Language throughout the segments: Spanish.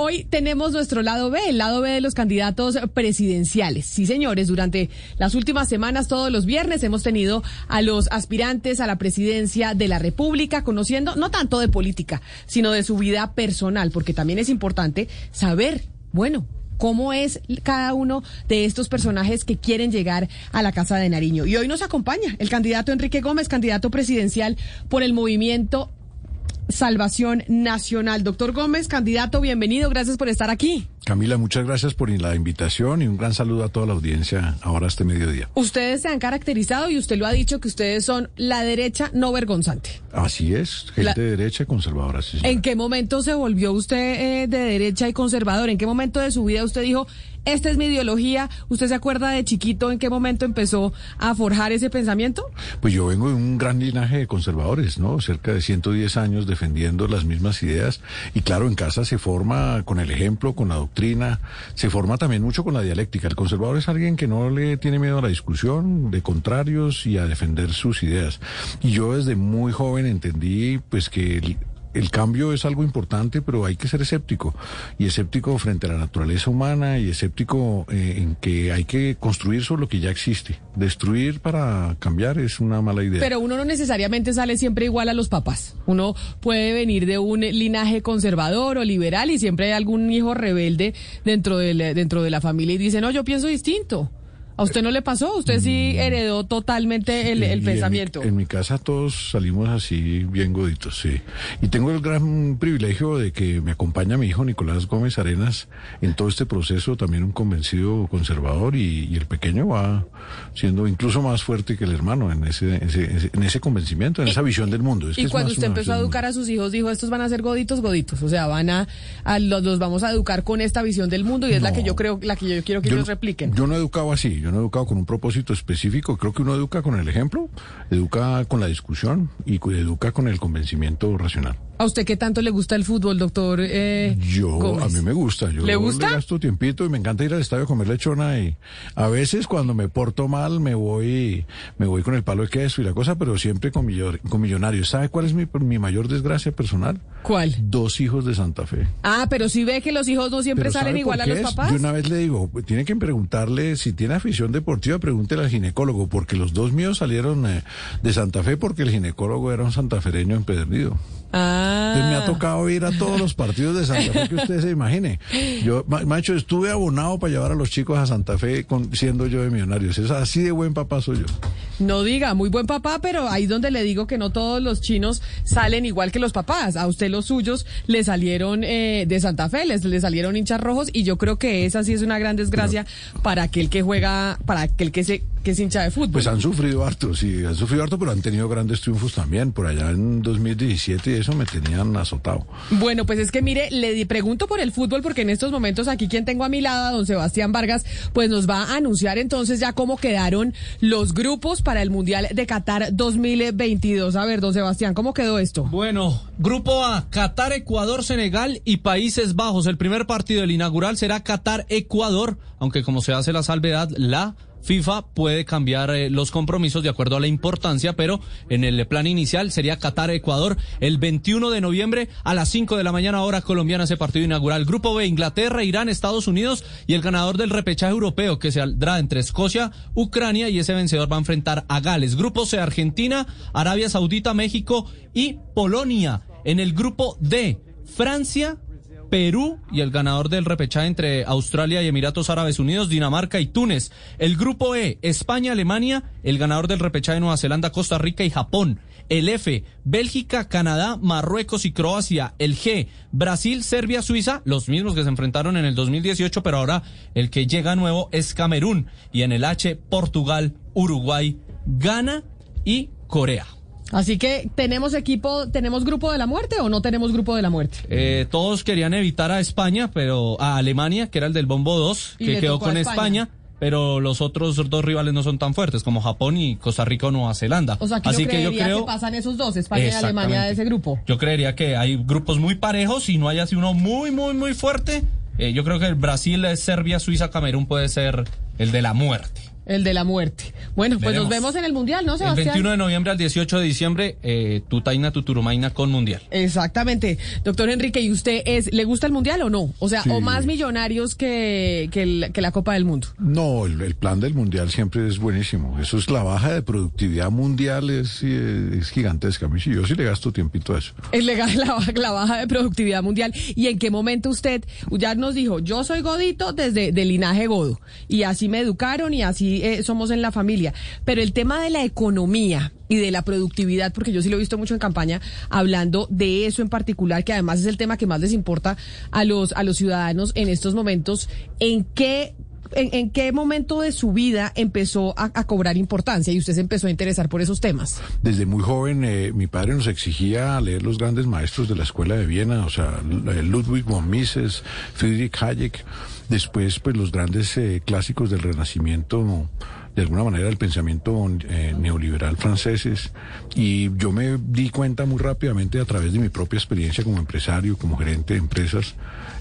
hoy tenemos nuestro lado B, el lado B de los candidatos presidenciales. Sí, señores, durante las últimas semanas, todos los viernes, hemos tenido a los aspirantes a la presidencia de la República, conociendo no tanto de política, sino de su vida personal, porque también es importante saber, bueno, cómo es cada uno de estos personajes que quieren llegar a la Casa de Nariño. Y hoy nos acompaña el candidato Enrique Gómez, candidato presidencial por el movimiento Salvación Nacional. Doctor Gómez, candidato, bienvenido, gracias por estar aquí. Camila, muchas gracias por la invitación y un gran saludo a toda la audiencia ahora este mediodía. Ustedes se han caracterizado y usted lo ha dicho que ustedes son la derecha no vergonzante. Así es, gente de derecha y conservadora. Sí, ¿En qué momento se volvió usted eh, de derecha y conservador? ¿En qué momento de su vida usted dijo, esta es mi ideología? ¿Usted se acuerda de chiquito en qué momento empezó a forjar ese pensamiento? Pues yo vengo de un gran linaje de conservadores, ¿no? Cerca de 110 años defendiendo las mismas ideas y claro, en casa se forma con el ejemplo, con la doctrina, se forma también mucho con la dialéctica. El conservador es alguien que no le tiene miedo a la discusión, de contrarios y a defender sus ideas. Y yo desde muy joven entendí pues que el cambio es algo importante, pero hay que ser escéptico. Y escéptico frente a la naturaleza humana y escéptico eh, en que hay que construir sobre lo que ya existe. Destruir para cambiar es una mala idea. Pero uno no necesariamente sale siempre igual a los papás. Uno puede venir de un linaje conservador o liberal y siempre hay algún hijo rebelde dentro de dentro de la familia y dice, no, yo pienso distinto. ¿A usted no le pasó? ¿Usted sí mm. heredó totalmente el, pensamiento? En mi, casa todos salimos así bien goditos, sí. Y tengo el gran privilegio de que me acompaña mi hijo Nicolás Gómez Arenas en todo este proceso, también un convencido conservador y, el pequeño va siendo incluso más fuerte que el hermano en ese, en ese convencimiento, en esa visión del mundo. y cuando usted empezó a educar a sus hijos, dijo, estos van a ser goditos, goditos. O sea, van a, los, vamos a educar con esta visión del mundo y es la que yo creo, la que yo quiero que ellos repliquen. Yo no he educado así, yo no he educado con un propósito específico. Creo que uno educa con el ejemplo, educa con la discusión y educa con el convencimiento racional. ¿A usted qué tanto le gusta el fútbol, doctor? Eh, yo, a mí me gusta. Yo ¿Le gusta? Le gasto tiempito y me encanta ir al estadio a comer lechona y a veces cuando me porto mal me voy me voy con el palo de queso y la cosa, pero siempre con, con millonarios. ¿Sabe cuál es mi, mi mayor desgracia personal? ¿Cuál? Dos hijos de Santa Fe. Ah, pero si ve que los hijos no siempre salen igual a los papás. Yo una vez le digo, tiene que preguntarle si tiene afición deportiva, pregúntele al ginecólogo, porque los dos míos salieron eh, de Santa Fe porque el ginecólogo era un santafereño empedernido. Ah. me ha tocado ir a todos los partidos de Santa Fe que usted se imagine. Yo, macho, estuve abonado para llevar a los chicos a Santa Fe con, siendo yo de millonarios. Es así de buen papá soy yo. No diga, muy buen papá, pero ahí donde le digo que no todos los chinos salen igual que los papás. A usted los suyos le salieron eh, de Santa Fe, les le salieron hinchas rojos y yo creo que esa sí es una gran desgracia para aquel que juega, para aquel que se que es hincha de fútbol. Pues han sufrido harto, sí, han sufrido harto, pero han tenido grandes triunfos también. Por allá en 2017 eso me tenían azotado. Bueno, pues es que mire, le pregunto por el fútbol porque en estos momentos aquí quien tengo a mi lado, don Sebastián Vargas, pues nos va a anunciar entonces ya cómo quedaron los grupos para el Mundial de Qatar 2022. A ver, don Sebastián, ¿cómo quedó esto? Bueno, grupo A, Qatar, Ecuador, Senegal y Países Bajos. El primer partido del inaugural será Qatar-Ecuador, aunque como se hace la salvedad, la FIFA puede cambiar eh, los compromisos de acuerdo a la importancia, pero en el plan inicial sería Qatar-Ecuador el 21 de noviembre a las 5 de la mañana hora colombiana ese partido inaugural. Grupo B, Inglaterra, Irán, Estados Unidos y el ganador del repechaje europeo que saldrá entre Escocia, Ucrania y ese vencedor va a enfrentar a Gales. Grupo C, Argentina, Arabia Saudita, México y Polonia. En el grupo D, Francia, Perú y el ganador del repechaje entre Australia y Emiratos Árabes Unidos, Dinamarca y Túnez. El grupo E, España, Alemania, el ganador del repechaje Nueva Zelanda, Costa Rica y Japón. El F, Bélgica, Canadá, Marruecos y Croacia. El G, Brasil, Serbia, Suiza, los mismos que se enfrentaron en el 2018, pero ahora el que llega nuevo es Camerún. Y en el H, Portugal, Uruguay, Ghana y Corea. Así que, ¿tenemos equipo, tenemos grupo de la muerte o no tenemos grupo de la muerte? Eh, todos querían evitar a España, pero a Alemania, que era el del Bombo 2, que quedó con España. pero los otros dos rivales no son tan fuertes como Japón y Costa Rica o Nueva Zelanda. O sea, que Así que yo creo que pasan esos dos, España y Alemania de ese grupo. Yo creería que hay grupos muy parejos y no hay así uno muy muy muy fuerte. Eh, yo creo que el Brasil, Serbia, Suiza, Camerún puede ser el de la muerte. El de la muerte. Bueno, pues nos vemos en el Mundial, ¿no, Sebastián? El 21 de noviembre al 18 de diciembre, eh, Tutaina, Tuturumaina con Mundial. Exactamente. Doctor Enrique, ¿y usted es, le gusta el Mundial o no? O sea, o más millonarios que, que, la Copa del Mundo. No, el, plan del Mundial siempre es buenísimo. Eso es la baja de productividad mundial, es, es gigantesca. Yo sí le gasto tiempito a eso. Es legal la, la baja de productividad mundial. ¿Y en qué momento usted ya nos dijo, yo soy godito desde del linaje godo? Y así me educaron y así eh, somos en la familia. Pero el tema de la economía y de la productividad, porque yo sí lo he visto mucho en campaña, hablando de eso en particular, que además es el tema que más les importa a los, a los ciudadanos en estos momentos, ¿en qué en, qué momento de su vida empezó a, cobrar importancia y usted se empezó a interesar por esos temas? Desde muy joven, eh, mi padre nos exigía leer los grandes maestros de la escuela de Viena, o sea, Ludwig von Mises, Friedrich Hayek. Después, pues los grandes eh, clásicos del Renacimiento, de alguna manera, del pensamiento eh, neoliberal franceses. Y yo me di cuenta muy rápidamente a través de mi propia experiencia como empresario, como gerente de empresas,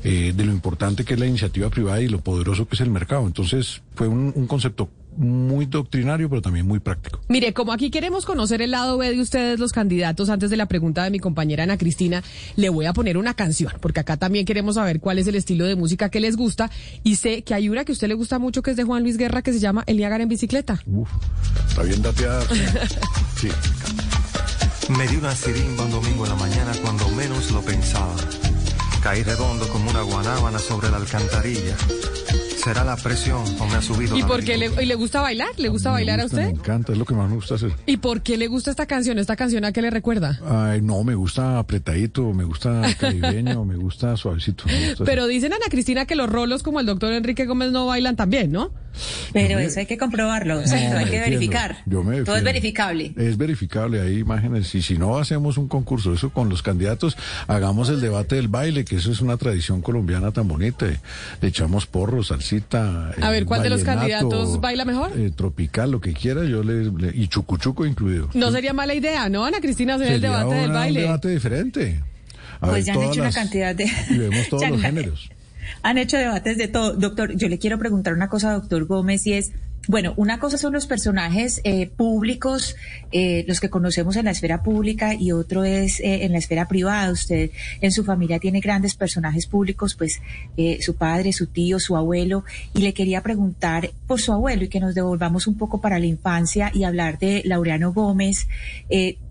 eh, de lo importante que es la iniciativa privada y lo poderoso que es el mercado. Entonces, fue un concepto muy doctrinario, pero también muy práctico. Mire, como aquí queremos conocer el lado B de ustedes, los candidatos, antes de la pregunta de mi compañera Ana Cristina, le voy a poner una canción, porque acá también queremos saber cuál es el estilo de música que les gusta. Y sé que hay una que a usted le gusta mucho, que es de Juan Luis Guerra, que se llama El Niágara en bicicleta. Uf, está bien dateada. sí. Me dio una sirimba un domingo en la mañana cuando menos lo pensaba. Caí redondo como una guanábana sobre la alcantarilla será la presión o me ha subido ¿Y por qué le, le, gusta bailar? ¿Le gusta bailar a usted? Me encanta, es lo que más me gusta hacer. ¿Y por qué le gusta esta canción? ¿Esta canción a qué le recuerda? Ay, no, me gusta apretadito, me gusta caribeño, me gusta suavecito. Pero dicen Ana Cristina que los rolos como el doctor Enrique Gómez no bailan también, ¿no? Pero eso hay que comprobarlo, hay que verificar. Todo es verificable. Es verificable, hay imágenes. Y si no hacemos un concurso, eso con los candidatos, hagamos el debate del baile, que eso es una tradición colombiana tan bonita. Le echamos porros, salsita. A ver, ¿cuál de los candidatos baila mejor? Eh, tropical, lo que quiera, yo le, y chucuchuco incluido. No sería mala idea, ¿no, Ana Cristina, hacer el debate del baile? Un debate diferente. pues ya han hecho una cantidad de... Y vemos todos los géneros han hecho debates de todo. Doctor, yo le quiero preguntar una cosa, doctor Gómez, y es, bueno, una cosa son los personajes eh, públicos, eh, los que conocemos en la esfera pública, y otro es eh, en la esfera privada. Usted en su familia tiene grandes personajes públicos, pues su padre, su tío, su abuelo, y le quería preguntar por su abuelo y que nos devolvamos un poco para la infancia y hablar de Laureano Gómez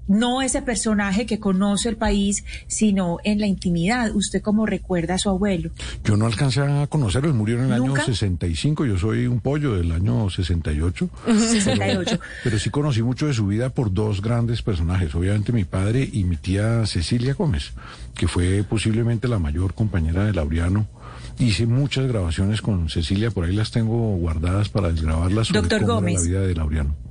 no ese personaje que conoce el país, sino en la intimidad. ¿Usted cómo recuerda a su abuelo? Yo no alcancé a conocerlo, murió en el año 65, yo soy un pollo del año 68. 68. Pero, sí conocí mucho de su vida por dos grandes personajes, obviamente mi padre y mi tía Cecilia Gómez, que fue posiblemente la mayor compañera de Laureano. Hice muchas grabaciones con Cecilia, por ahí las tengo guardadas para desgrabarlas sobre Doctor Gómez. la vida de Laureano.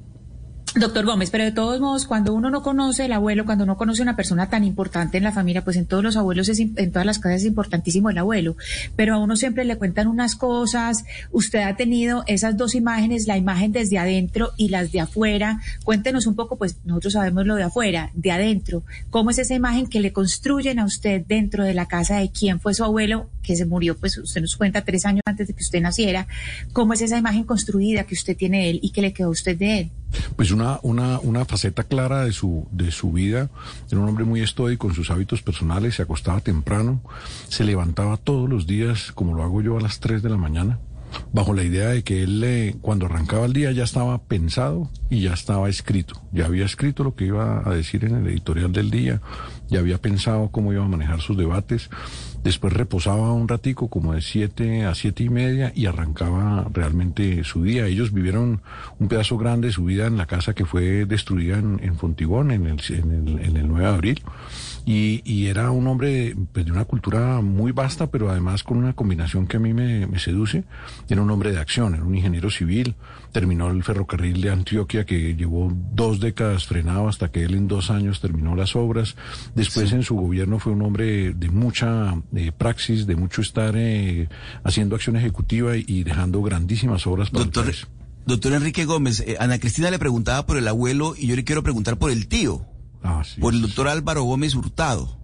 Doctor Gómez, pero de todos modos, cuando uno no conoce el abuelo, cuando uno conoce una persona tan importante en la familia, pues en todos los abuelos, es, en todas las casas es importantísimo el abuelo, pero a uno siempre le cuentan unas cosas, usted ha tenido esas dos imágenes, la imagen desde adentro y las de afuera, cuéntenos un poco, pues nosotros sabemos lo de afuera, de adentro, cómo es esa imagen que le construyen a usted dentro de la casa de quién fue su abuelo, que se murió, pues usted nos cuenta tres años antes de que usted naciera, cómo es esa imagen construida que usted tiene de él y que le quedó a usted de él. Pues una, una, una faceta clara de su, de su vida. Era un hombre muy estoico en sus hábitos personales, se acostaba temprano, se levantaba todos los días, como lo hago yo a las 3 de la mañana, bajo la idea de que él cuando arrancaba el día ya estaba pensado y ya estaba escrito. Ya había escrito lo que iba a decir en el editorial del día, ya había pensado cómo iba a manejar sus debates Después reposaba un ratico, como de siete a siete y media, y arrancaba realmente su día. Ellos vivieron un pedazo grande de su vida en la casa que fue destruida en, Fontibón, en el, en, el, en el 9 de abril. Y, y, era un hombre pues, de una cultura muy vasta, pero además con una combinación que a mí me, me, seduce. Era un hombre de acción, era un ingeniero civil, terminó el ferrocarril de Antioquia que llevó dos décadas frenado hasta que él en dos años terminó las obras. Después en su gobierno fue un hombre de mucha eh, praxis, de mucho estar eh, haciendo acción ejecutiva y, dejando grandísimas obras para Doctor, Doctor Enrique Gómez, eh, Ana Cristina le preguntaba por el abuelo y yo le quiero preguntar por el tío. Ah, por el doctor Álvaro Gómez Hurtado.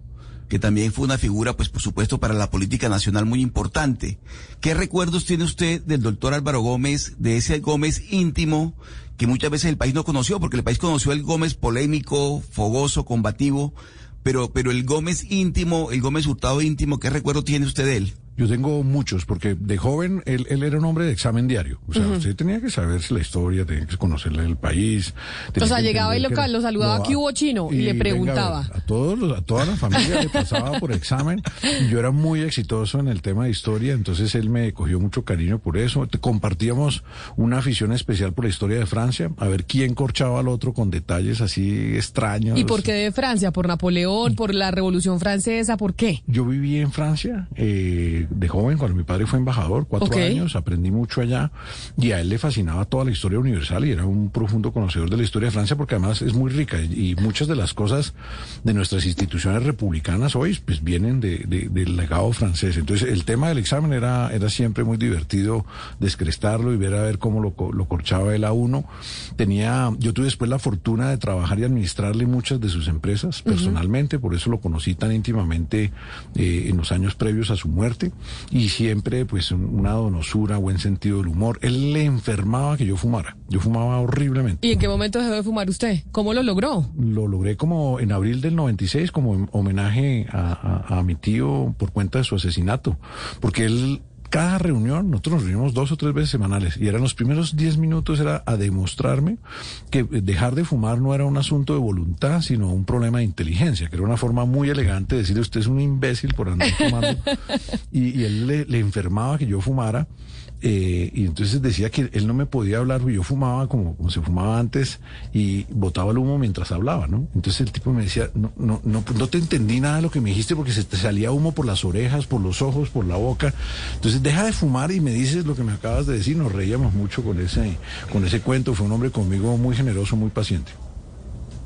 que también fue una figura, pues por supuesto, para la política nacional muy importante. ¿Qué recuerdos tiene usted del doctor Álvaro Gómez, de ese Gómez íntimo que muchas veces el país no conoció, porque el país conoció el Gómez polémico, fogoso, combativo, pero, pero el Gómez íntimo, el Gómez Hurtado íntimo, ¿qué recuerdo tiene usted de él? Yo tengo muchos, porque de joven él, él era un hombre de examen diario. O sea, usted tenía que saberse la historia, tenía que conocerle el país. O sea, llegaba y lo, lo saludaba, aquí hubo chino, y, le preguntaba. a, todos, a toda la familia le pasaba por examen. Y yo era muy exitoso en el tema de historia, entonces él me cogió mucho cariño por eso. Compartíamos una afición especial por la historia de Francia, a ver quién corchaba al otro con detalles así extraños. ¿Y por qué de Francia? ¿Por Napoleón? ¿Por la Revolución Francesa? ¿Por qué? Yo viví en Francia. Eh, de, joven, cuando mi padre fue embajador, cuatro años, aprendí mucho allá y a él le fascinaba toda la historia universal y era un profundo conocedor de la historia de Francia porque además es muy rica y, muchas de las cosas de nuestras instituciones republicanas hoy pues vienen de, del legado francés. Entonces el tema del examen era, era siempre muy divertido descrestarlo y ver a ver cómo lo, lo corchaba él a uno. Tenía, yo tuve después la fortuna de trabajar y administrarle muchas de sus empresas personalmente, por eso lo conocí tan íntimamente eh, en los años previos a su muerte y siempre pues una donosura, buen sentido del humor. Él le enfermaba que yo fumara. Yo fumaba horriblemente. ¿Y en qué momento dejó de fumar usted? ¿Cómo lo logró? Lo logré como en abril del 96 como homenaje a, a mi tío por cuenta de su asesinato, porque él cada reunión, nosotros nos reunimos dos o tres veces semanales y eran los primeros diez minutos era a demostrarme que dejar de fumar no era un asunto de voluntad, sino un problema de inteligencia, que era una forma muy elegante de decirle usted es un imbécil por andar fumando. y, él le enfermaba que yo fumara eh, y entonces decía que él no me podía hablar, yo fumaba como, como se fumaba antes y botaba el humo mientras hablaba, ¿no? Entonces el tipo me decía, no, no, no, no te entendí nada de lo que me dijiste porque se te salía humo por las orejas, por los ojos, por la boca. Entonces deja de fumar y me dices lo que me acabas de decir. Nos reíamos mucho con ese, con ese cuento. Fue un hombre conmigo muy generoso, muy paciente.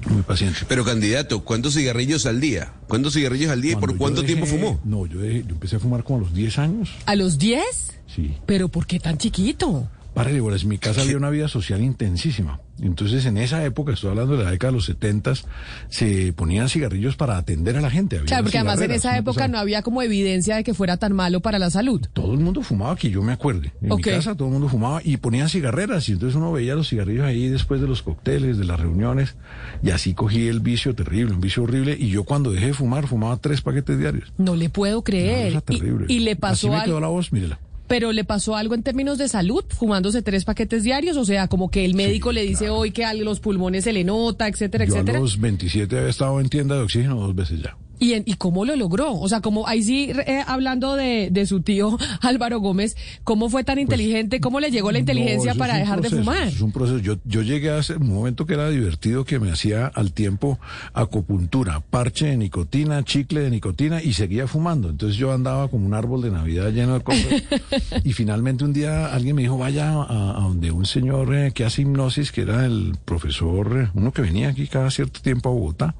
Muy paciente. Pero candidato, ¿cuántos cigarrillos al día? ¿Cuántos cigarrillos al día y por cuánto tiempo fumó? No, yo, yo empecé a fumar como a los 10 años. ¿A los 10? Sí. ¿Pero por qué tan chiquito? Para en mi casa había una vida social intensísima. Entonces, en esa época, estoy hablando de la década de los setentas, se ponían cigarrillos para atender a la gente. claro, porque además en esa época no había como evidencia de que fuera tan malo para la salud. Todo el mundo fumaba, que yo me acuerde. En mi casa todo el mundo fumaba y ponían cigarreras. Y entonces uno veía los cigarrillos ahí después de los cócteles, de las reuniones. Y así cogí el vicio terrible, un vicio horrible. Y yo cuando dejé de fumar, fumaba tres paquetes diarios. No le puedo creer. terrible. Y, le pasó así me quedó la voz, mírela pero le pasó algo en términos de salud, fumándose tres paquetes diarios, o sea, como que el médico le dice hoy que a los pulmones se le nota, etcétera, Yo etcétera. A los 27 había estado en tienda de oxígeno dos veces ya. ¿Y, ¿Y cómo lo logró? O sea, como ahí sí, eh, hablando de, de, su tío Álvaro Gómez, ¿cómo fue tan pues, inteligente? ¿Cómo le llegó la inteligencia para dejar de fumar? Es un proceso. Yo, yo llegué a un momento que era divertido que me hacía al tiempo acupuntura, parche de nicotina, chicle de nicotina y seguía fumando. Entonces yo andaba como un árbol de Navidad lleno de cosas. y finalmente un día alguien me dijo, vaya a, donde un señor eh, que hace hipnosis, que era el profesor, eh, uno que venía aquí cada cierto tiempo a Bogotá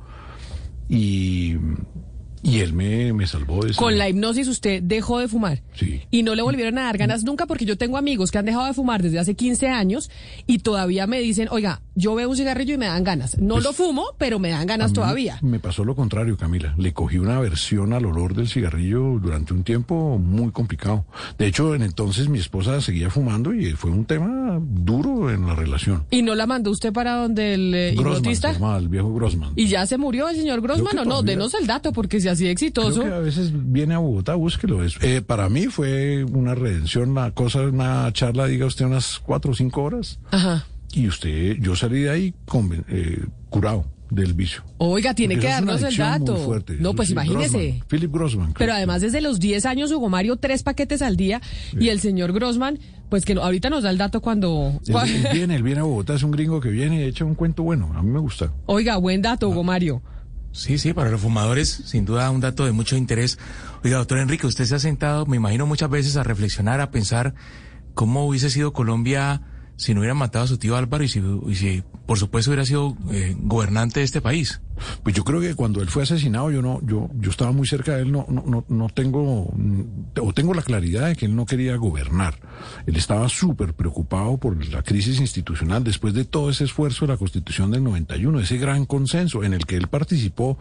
y, y él me, me salvó de eso. Con la hipnosis usted dejó de fumar. Sí. Y no le volvieron a dar ganas nunca porque yo tengo amigos que han dejado de fumar desde hace 15 años y todavía me dicen, oiga, yo veo un cigarrillo y me dan ganas. No Pues, lo fumo, pero me dan ganas todavía. Me pasó lo contrario, Camila. Le cogí una aversión al olor del cigarrillo durante un tiempo muy complicado. De hecho, en entonces mi esposa seguía fumando y fue un tema duro en la relación. ¿Y no la mandó usted para donde el eh, Grossman, se hipnotista? el viejo Grossman. ¿Y ya se murió el señor Grossman o no? Denos el dato porque si así de exitoso. Creo que a veces viene a Bogotá, búsquelo. Es, eh, para mí fue una redención, una cosa, una charla, diga usted, unas cuatro o cinco horas. Ajá. Y usted, yo salí de ahí conven- eh, curado del vicio. Oiga, tiene Porque que eso darnos el adicción muy dato. fuerte. No, pues Sí, imagínese. Grossman, Philip Grossman. Pero además desde los 10 años Hugo Mario tres paquetes al día y el señor Grossman, pues que no, ahorita nos da el dato cuando... Él, él viene, él viene a Bogotá, es un gringo que viene y echa un cuento bueno. A mí me gusta. Oiga, buen dato Ah. Hugo Mario. Sí, sí, para los fumadores, sin duda un dato de mucho interés. Oiga, doctor Enrique, usted se ha sentado, me imagino, muchas veces a reflexionar, a pensar cómo hubiese sido Colombia si no hubieran matado a su tío Álvaro y si, y si, por supuesto, hubiera sido eh, gobernante de este país. Pues yo creo que cuando él fue asesinado, yo no, yo, yo estaba muy cerca de él, no, no, no, no tengo, mm, o tengo la claridad de que él no quería gobernar. Él estaba súper preocupado por la crisis institucional después de todo ese esfuerzo de la Constitución del 91, ese gran consenso en el que él participó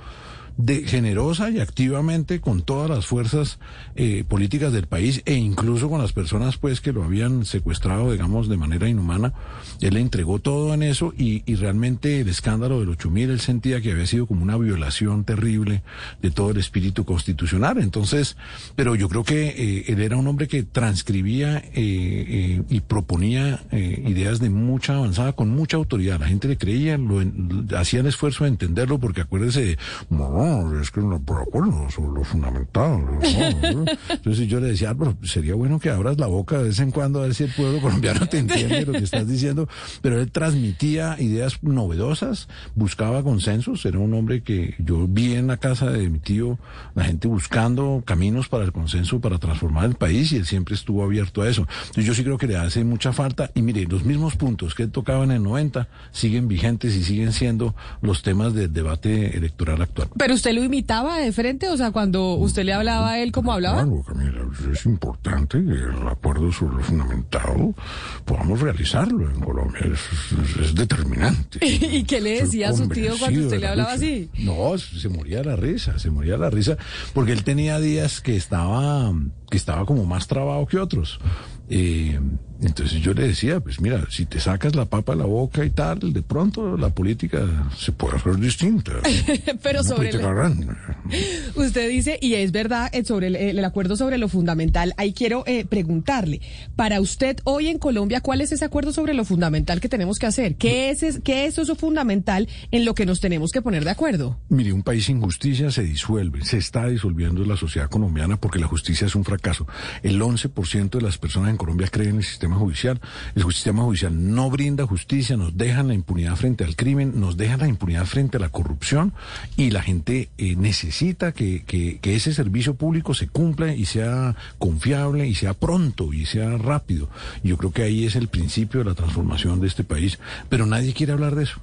de generosa y activamente con todas las fuerzas eh, políticas del país e incluso con las personas pues que lo habían secuestrado digamos de manera inhumana. Él le entregó todo en eso y, y realmente el escándalo del 8000 él sentía que había sido como una violación terrible de todo el espíritu constitucional. Entonces pero yo creo que eh, él era un hombre que transcribía eh, eh, y proponía eh, ideas de mucha avanzada con mucha autoridad. La gente le creía lo hacía el esfuerzo de entenderlo porque acuérdese no, es que no por acuerdo sobre lo fundamental. ¿no? Entonces yo le decía, Álvaro, sería bueno que abras la boca de vez en cuando a ver si el pueblo colombiano te entiende lo que estás diciendo. Pero él transmitía ideas novedosas, buscaba consensos, era un hombre que yo vi en la casa de mi tío, la gente buscando caminos para el consenso, para transformar el país, y él siempre estuvo abierto a eso. Entonces yo sí creo que le hace mucha falta. Y mire, los mismos puntos que él tocaba en el 90 siguen vigentes y siguen siendo los temas del debate electoral actual. Pero usted lo imitaba de frente, o sea, cuando usted le hablaba a él, ¿cómo hablaba? Claro, Camila, es importante que el acuerdo sobre lo fundamentado podamos realizarlo en Colombia. Es, es- es determinante. ¿Y qué le decía a su tío cuando usted le la hablaba así? No, se moría la risa, se moría la risa, porque él tenía días que estaba, que estaba como más trabado que otros. Eh, entonces yo le decía, pues mira, si te sacas la papa de la boca y tal, de pronto la política se puede hacer distinta. Pero Una sobre el-. Usted dice, y es verdad, eh, sobre el, el acuerdo sobre lo fundamental, ahí quiero eh, preguntarle, para usted hoy en Colombia, ¿cuál es ese acuerdo sobre lo fundamental que tenemos que hacer? ¿Qué es, es- qué es eso fundamental en lo que nos tenemos que poner de acuerdo? Mire, un país sin justicia se disuelve, se está disolviendo la sociedad colombiana porque la justicia es un fracaso. El 11% de las personas en Colombia creen en el sistema judicial. El sistema judicial no brinda justicia, nos dejan la impunidad frente al crimen, nos dejan la impunidad frente a la corrupción y la gente eh, necesita que, que- ese servicio público se cumpla y sea confiable y sea pronto y sea rápido. Yo creo que ahí es el principio de la transformación de este país, pero nadie quiere hablar de eso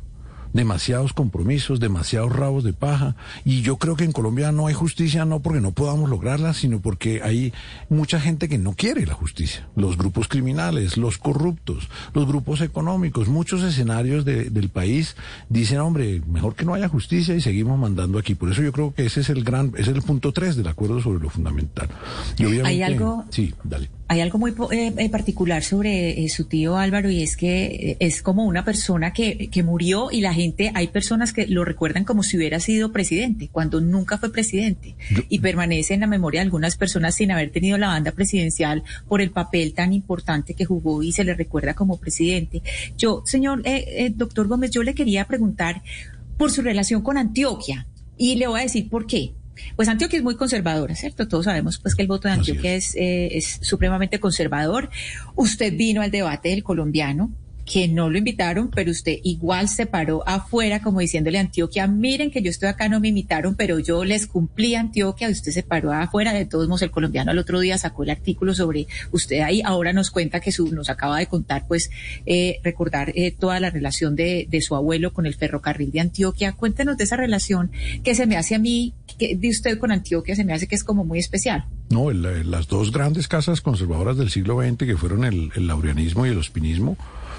demasiados compromisos, demasiados rabos de paja. Y yo creo que en Colombia no hay justicia, no porque no podamos lograrla, sino porque hay mucha gente que no quiere la justicia. Los grupos criminales, los corruptos, los grupos económicos, muchos escenarios de- del país dicen, hombre, mejor que no haya justicia y seguimos mandando aquí. Por eso yo creo que ese es el gran, ese es el punto tres del acuerdo sobre lo fundamental. Y obviamente, Hay algo- Sí, dale. Hay algo muy eh, eh, particular sobre eh, su tío Álvaro y es que eh, es como una persona que, que murió y la gente, hay personas que lo recuerdan como si hubiera sido presidente, cuando nunca fue presidente y permanece en la memoria de algunas personas sin haber tenido la banda presidencial por el papel tan importante que jugó y se le recuerda como presidente. Yo, señor eh, eh, doctor Gómez, yo le quería preguntar por su relación con Antioquia y le voy a decir por qué. Pues Antioquia es muy conservadora, ¿cierto? Todos sabemos pues que el voto de Antioquia es, eh, es supremamente conservador. Usted vino al debate del colombiano, que no lo invitaron, pero usted igual se paró afuera como diciéndole a Antioquia, miren que yo estoy acá, no me invitaron, pero yo les cumplí a Antioquia, usted se paró afuera, de todos modos el colombiano al otro día sacó el artículo sobre usted ahí, ahora nos cuenta que su, nos acaba de contar, pues, eh, recordar eh, toda la relación de, de su abuelo con el ferrocarril de Antioquia. Cuéntenos de esa relación que se me hace a mí, que de usted con Antioquia, se me hace que es como muy especial. No, el- las dos grandes casas conservadoras del siglo XX, que fueron el, el laureanismo y el ospinismo,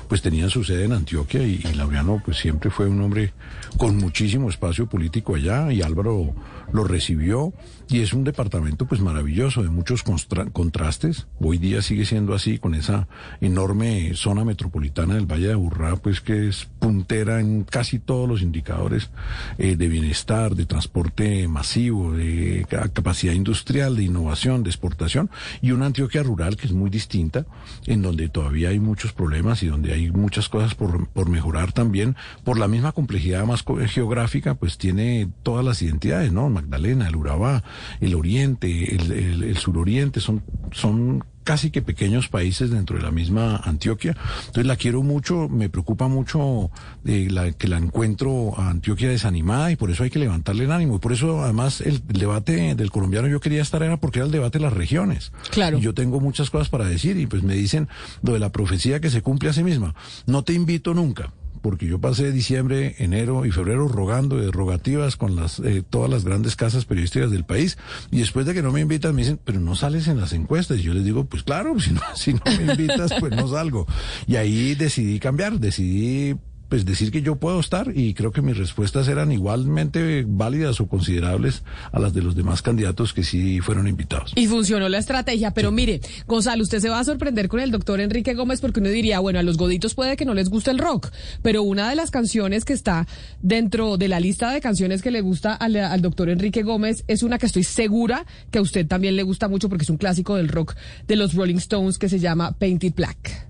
pues tenían su sede en Antioquia y, y Laureano pues siempre fue un hombre con muchísimo espacio político allá y Álvaro lo recibió y es un departamento pues maravilloso de muchos contrastes. Hoy día sigue siendo así con esa enorme zona metropolitana del Valle de Aburrá pues que es puntera en casi todos los indicadores eh, de bienestar, de transporte masivo, de ca- capacidad industrial, de innovación, de exportación y una Antioquia rural que es muy distinta en donde todavía hay muchos problemas y donde hay muchas cosas por, por mejorar también por la misma complejidad más geográfica pues tiene todas las identidades, ¿no? Magdalena, el Urabá, el Oriente, el, el- el suroriente, son, son casi que pequeños países dentro de la misma Antioquia. Entonces la quiero mucho, me preocupa mucho eh, la, que la encuentro a Antioquia desanimada y por eso hay que levantarle el ánimo. Y por eso además el, el debate del colombiano yo quería estar era porque era el debate de las regiones. Claro. Y yo tengo muchas cosas para decir y pues me dicen lo de la profecía que se cumple a sí misma. No te invito nunca porque yo pasé diciembre, enero y febrero rogando de rogativas con las eh, todas las grandes casas periodísticas del país y después de que no me invitan me dicen, pero no sales en las encuestas. Y yo les digo, pues claro, si no, si no me invitas, pues no salgo. Y ahí decidí cambiar, decidí pues decir que yo puedo estar y creo que mis respuestas eran igualmente válidas o considerables a las de los demás candidatos que sí fueron invitados. Y funcionó la estrategia, pero mire, Gonzalo, usted se va a sorprender con el doctor Enrique Gómez porque uno diría, bueno, a los goditos puede que no les guste el rock, pero una de las canciones que está dentro de la lista de canciones que le gusta al, al doctor Enrique Gómez es una que estoy segura que a usted también le gusta mucho porque es un clásico del rock de los Rolling Stones que se llama Painted Black.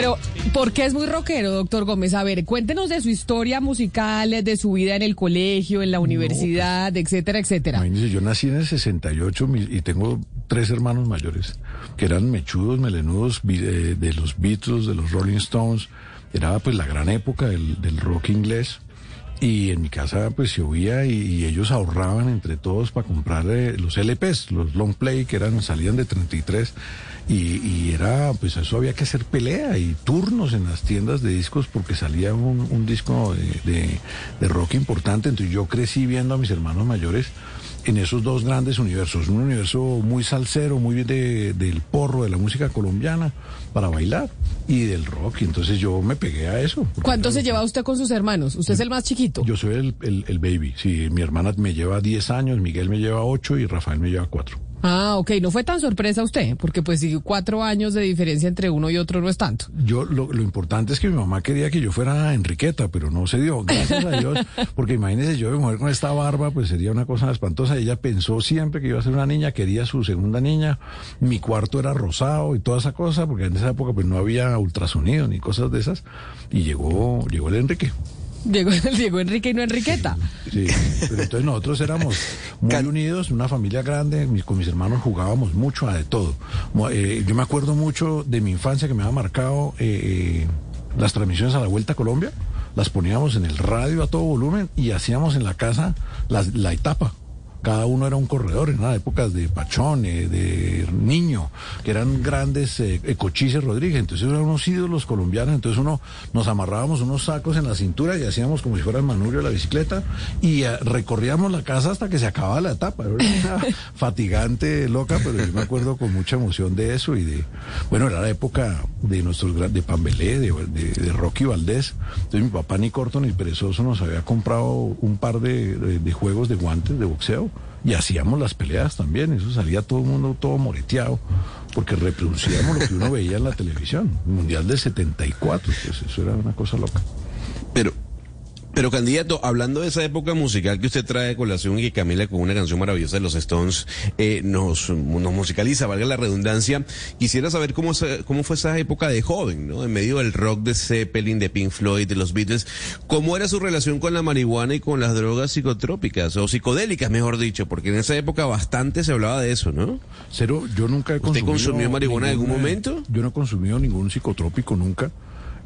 Pero, ¿por qué es muy rockero, doctor Gómez? A ver, cuéntenos de su historia musical, de su vida en el colegio, en la universidad, etcétera, etcétera. Yo nací en el 68 mi- y tengo tres hermanos mayores que eran mechudos, melenudos, eh, de los Beatles, de los Rolling Stones. Era pues la gran época del, del rock inglés. Y en mi casa pues se oía y, ellos ahorraban entre todos para comprar los LPs, los long play que eran salían de 33 y, y era pues eso había que hacer pelea y turnos en las tiendas de discos porque salía un, un disco de, de- de rock importante. Entonces yo crecí viendo a mis hermanos mayores en esos dos grandes universos, un universo muy salsero, muy de, del porro, de la música colombiana para bailar y del rock. Y entonces yo me pegué a eso. ¿Cuánto se lleva usted con sus hermanos? Usted es el más chiquito. yo soy el, el, el baby, sí, mi hermana me lleva 10 años, Miguel me lleva 8 y Rafael me lleva 4. Ah, ok, no fue tan sorpresa usted, porque pues si cuatro años de diferencia entre uno y otro no es tanto. Yo, lo, lo importante es que mi mamá quería que yo fuera Enriqueta, pero no se dio, gracias a Dios, porque imagínese yo de mujer con esta barba, pues sería una cosa espantosa. Ella pensó siempre que iba a ser una niña, quería su segunda niña, mi cuarto era rosado y toda esa cosa, porque en esa época pues no había ultrasonido ni cosas de esas, y llegó, llegó el Enrique. Llegó, llegó Enrique y no Enriqueta. Sí, pero entonces nosotros éramos muy unidos, una familia grande, mis- con mis hermanos jugábamos mucho a de todo. Eh, yo me acuerdo mucho de mi infancia que me ha marcado eh, eh, las transmisiones a la Vuelta a Colombia, las poníamos en el radio a todo volumen y hacíamos en la casa las- la etapa. Cada uno era un corredor en las épocas de Pachón, eh, de Niño, que eran grandes eh, eh, Cochise Rodríguez. Entonces eran unos ídolos colombianos. Entonces uno nos amarrábamos unos sacos en la cintura y hacíamos como si fuera el manubrio de la bicicleta y eh, recorríamos la casa hasta que se acababa la etapa. Era una fatigante, loca, pero yo me acuerdo con mucha emoción de eso y de, bueno, era la época de nuestros gran- de Pambelé, de, de, de Rocky Valdés. Entonces mi papá ni corto ni perezoso nos había comprado un par de juegos de guantes de boxeo y hacíamos las peleas también. Eso salía todo el mundo todo moreteado porque reproducíamos lo que uno veía en la televisión. Mundial del 74, pues eso era una cosa loca. Pero, pero candidato, hablando de esa época musical que usted trae de colación y que Camila con una canción maravillosa de los Stones eh, nos, nos musicaliza, valga la redundancia, quisiera saber cómo, cómo fue esa época de joven, ¿no? En medio del rock de Zeppelin, de Pink Floyd, de los Beatles, ¿cómo era su relación con la marihuana y con las drogas psicotrópicas, o psicodélicas, mejor dicho? Porque en esa época bastante se hablaba de eso, ¿no? Cero, yo nunca he ¿Usted consumido... consumió marihuana en algún momento? Yo no he consumido ningún psicotrópico nunca.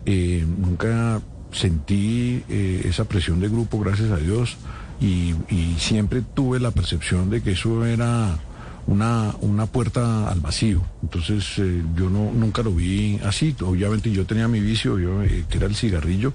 Eh, nunca sentí eh, esa presión de grupo, gracias a Dios. Y, siempre tuve la percepción de que eso era una, una puerta al vacío. Entonces eh, yo no, nunca lo vi así. Obviamente yo tenía mi vicio, yo, eh, que era el cigarrillo.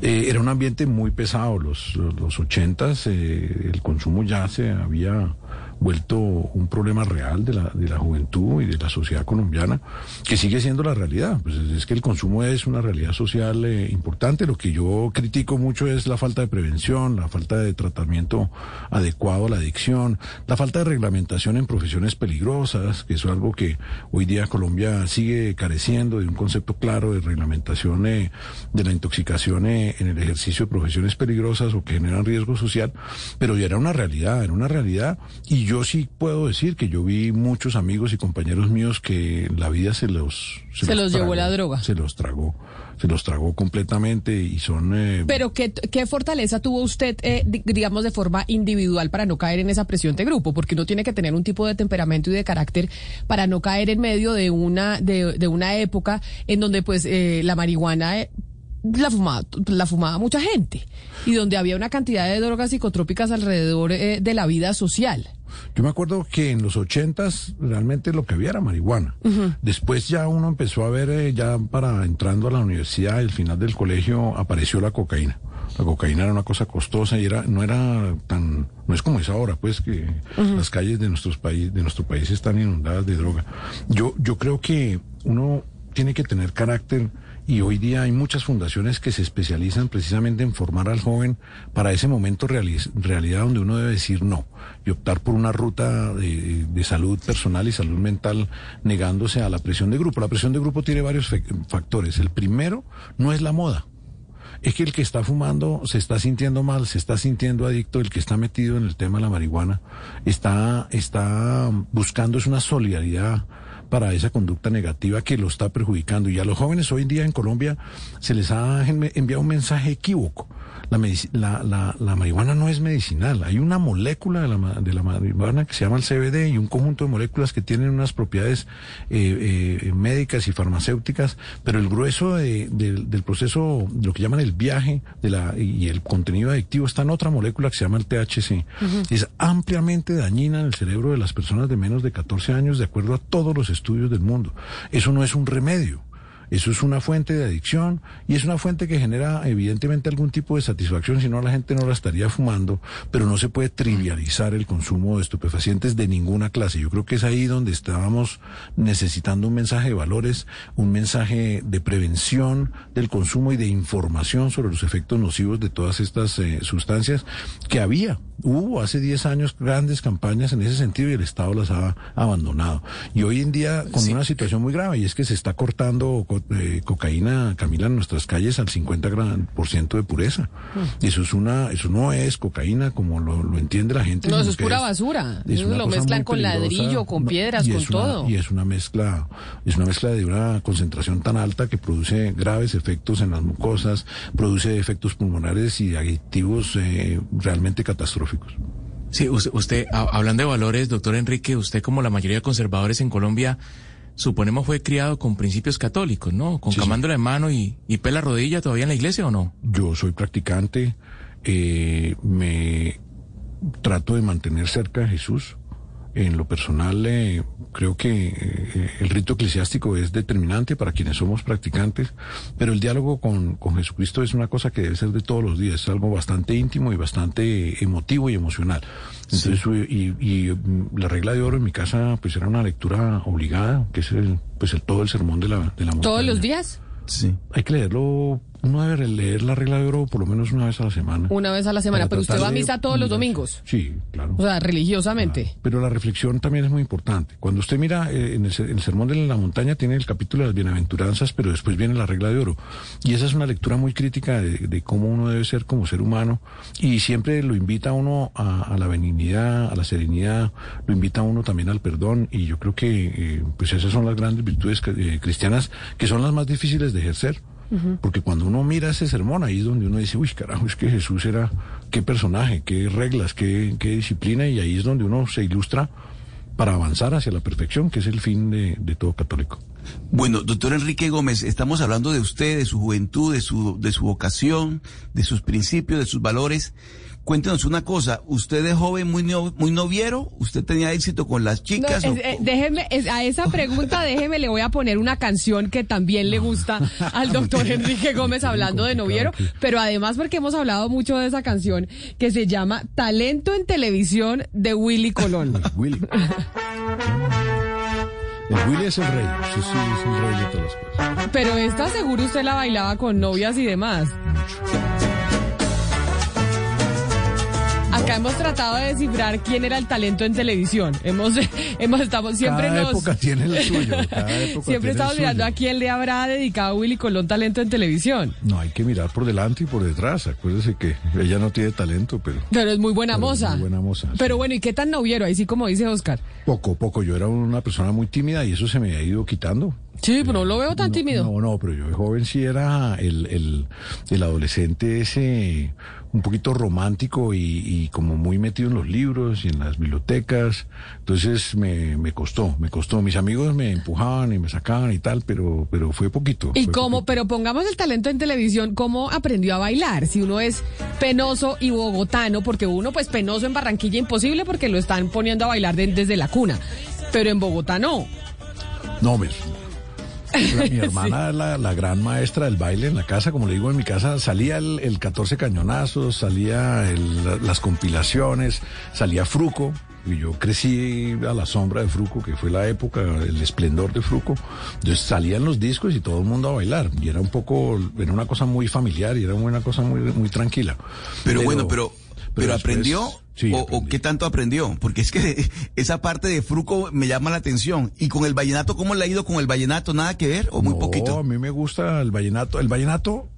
Era un ambiente muy pesado. Los, los ochentas, el consumo ya se había vuelto un problema real de la, de la juventud y de la sociedad colombiana, que sigue siendo la realidad. Pues es que el consumo es una realidad social eh, importante. Lo que yo critico mucho es la falta de prevención, la falta de tratamiento adecuado a la adicción, la falta de reglamentación en profesiones peligrosas, que es algo que hoy día Colombia sigue careciendo de un concepto claro de reglamentación eh, de la intoxicación eh, en el ejercicio de profesiones peligrosas o que generan riesgo social, pero ya era una realidad, era una realidad y yo sí puedo decir que yo vi muchos amigos y compañeros míos que la vida se los... Se los llevó la droga. Se los tragó, se los tragó completamente y son... eh, Pero ¿qué, qué fortaleza tuvo usted, eh, di- digamos, de forma individual para no caer en esa presión de grupo? Porque uno tiene que tener un tipo de temperamento y de carácter para no caer en medio de una, de, de una época en donde pues eh, la marihuana... la fumaba, la fumaba mucha gente y donde había una cantidad de drogas psicotrópicas alrededor eh, de la vida social. Yo me acuerdo que en los ochentas realmente lo que había era marihuana. Después ya uno empezó a ver, eh, ya para entrando a la universidad, al final del colegio, apareció la cocaína. La cocaína era una cosa costosa y era, no era tan, no es como es ahora, pues que las calles de nuestros países, de nuestro país están inundadas de droga. Yo, yo creo que uno tiene que tener carácter y hoy día hay muchas fundaciones que se especializan precisamente en formar al joven para ese momento reali- realidad donde uno debe decir no y optar por una ruta de, salud personal y salud mental negándose a la presión de grupo. La presión de grupo tiene varios factores. El primero no es la moda. Es que el que está fumando se está sintiendo mal, se está sintiendo adicto, el que está metido en el tema de la marihuana está, está buscando es una solidaridad para esa conducta negativa que lo está perjudicando. Y a los jóvenes hoy en día en Colombia se les ha envi- enviado un mensaje equívoco. La, la, la, la marihuana no es medicinal. Hay una molécula de la, de la marihuana que se llama el CBD y un conjunto de moléculas que tienen unas propiedades eh, eh, médicas y farmacéuticas, pero el grueso de- del- del proceso, lo que llaman el viaje de la, y el contenido adictivo está en otra molécula que se llama el THC. Es ampliamente dañina en el cerebro de las personas de menos de 14 años, de acuerdo a todos los estudios del mundo. Eso no es un remedio. Eso es una fuente de adicción y es una fuente que genera evidentemente algún tipo de satisfacción, si no la gente no la estaría fumando, pero no se puede trivializar el consumo de estupefacientes de ninguna clase. Yo creo que es ahí donde estábamos necesitando un mensaje de valores, un mensaje de prevención del consumo y de información sobre los efectos nocivos de todas estas eh, sustancias que había. Hubo hace 10 años grandes campañas en ese sentido y el Estado las ha abandonado. Y hoy en día con una situación muy grave y es que se está cortando co- eh, cocaína, Camila, en nuestras calles al 50% gran- por ciento de pureza. Y eso es una, eso no es cocaína como lo, lo entiende la gente. No, eso es pura basura. es Eso lo mezclan con ladrillo, con piedras, con una- todo. y es una mezcla, es una mezcla de una concentración tan alta que produce graves efectos en las mucosas, produce efectos pulmonares y adictivos eh, realmente catastróficos. Sí, usted, usted, ha- hablando de valores, doctor Enrique, usted como la mayoría de conservadores en Colombia, suponemos fue criado con principios católicos, ¿no? Con Sí, de mano y, y pela rodilla todavía en la iglesia o no? Yo soy practicante, eh, me trato de mantener cerca de Jesús. En lo personal, eh, creo que eh, el rito eclesiástico es determinante para quienes somos practicantes, pero el diálogo con, con Jesucristo es una cosa que debe ser de todos los días, es algo bastante íntimo y bastante emotivo y emocional. Entonces, y, y, mm, la regla de oro en mi casa, pues era una lectura obligada, que es el, pues el, todo el sermón de la, de la ¿Todos los montaña. días? Sí. Hay que leerlo, uno debe leer la regla de oro por lo menos una vez a la semana. Una vez a la semana, pero usted va a misa todos los domingos. Sí, claro. O sea, religiosamente. Pero la reflexión también es muy importante. Cuando usted mira eh, en el, ser- el Sermón de la Montaña, tiene el capítulo de las bienaventuranzas, pero después viene la regla de oro. Y esa es una lectura muy crítica de, de cómo uno debe ser como ser humano. Y siempre lo invita a uno a, a la benignidad, a la serenidad, lo invita a uno también al perdón. Y yo creo que eh, pues esas son las grandes virtudes eh, cristianas que son las más difíciles de ejercer. Porque cuando uno mira ese sermón, ahí es donde uno dice, uy, carajo, es que Jesús era qué personaje, qué reglas, qué, qué disciplina, y ahí es donde uno se ilustra para avanzar hacia la perfección, que es el fin de, de todo católico. Bueno, doctor Enrique Gómez, estamos hablando de usted, de su juventud, de su, de su vocación, de sus principios, de sus valores. Cuéntenos una cosa, ¿usted de joven muy, no- muy noviero? ¿Usted tenía éxito con las No, chicas? es- o- eh, déjeme, es- a esa pregunta déjeme, le voy a poner una canción que también le gusta al doctor Enrique Gómez hablando de noviero, pero además porque hemos hablado mucho de esa canción que se llama Talento en Televisión de Willy Colón. Willy. El Willy es el rey, sí, sí, es el rey de todas las cosas. Pero esta seguro usted la bailaba con novias y demás. ¿A acá hemos tratado de descifrar quién era el talento en televisión. Hemos, hemos estado siempre Cada nos, época tiene el suyo. cada época siempre estamos mirando a quién le habrá dedicado Willy Colón talento en televisión. No, hay que mirar por delante y por detrás. Acuérdese que ella no tiene talento, pero Pero es muy buena moza. muy buena moza, Pero sí. bueno, ¿y qué tan noviero? Ahí sí como dice Oscar. poco, poco. Yo era una persona muy tímida y eso se me ha ido quitando. Sí, pero no lo veo tan No, tímido. No, no, pero yo de joven sí era el, el, el adolescente ese un poquito romántico y, y como muy metido en los libros y en las bibliotecas. Entonces me, me costó, me costó. Mis amigos me empujaban y me sacaban y tal, pero, pero fue poquito. ¿Y fue cómo? poquito. Pero pongamos el talento en televisión, ¿cómo aprendió a bailar? Si uno es penoso y bogotano, porque uno pues penoso en Barranquilla imposible porque lo están poniendo a bailar de- desde la cuna. Pero en Bogotá no. No, me- la- mi hermana es la, la gran maestra del baile en la casa, como le digo, en mi casa salía el, el 14 cañonazos, salía el- la- las compilaciones, salía Fruco, y yo crecí a la sombra de Fruco, que fue la época, el esplendor de Fruco, entonces salían los discos y todo el mundo a bailar, y era un poco, era una cosa muy familiar y era una cosa muy, muy tranquila. Pero, bueno, pero, pero, aprendió Sí, o, qué tanto aprendió, porque es que esa parte de Fruco me llama la atención. Y con el vallenato, ¿cómo le ha ido con el vallenato? Nada que ver o muy no, poquito. a mí me gusta el vallenato. El vallenato,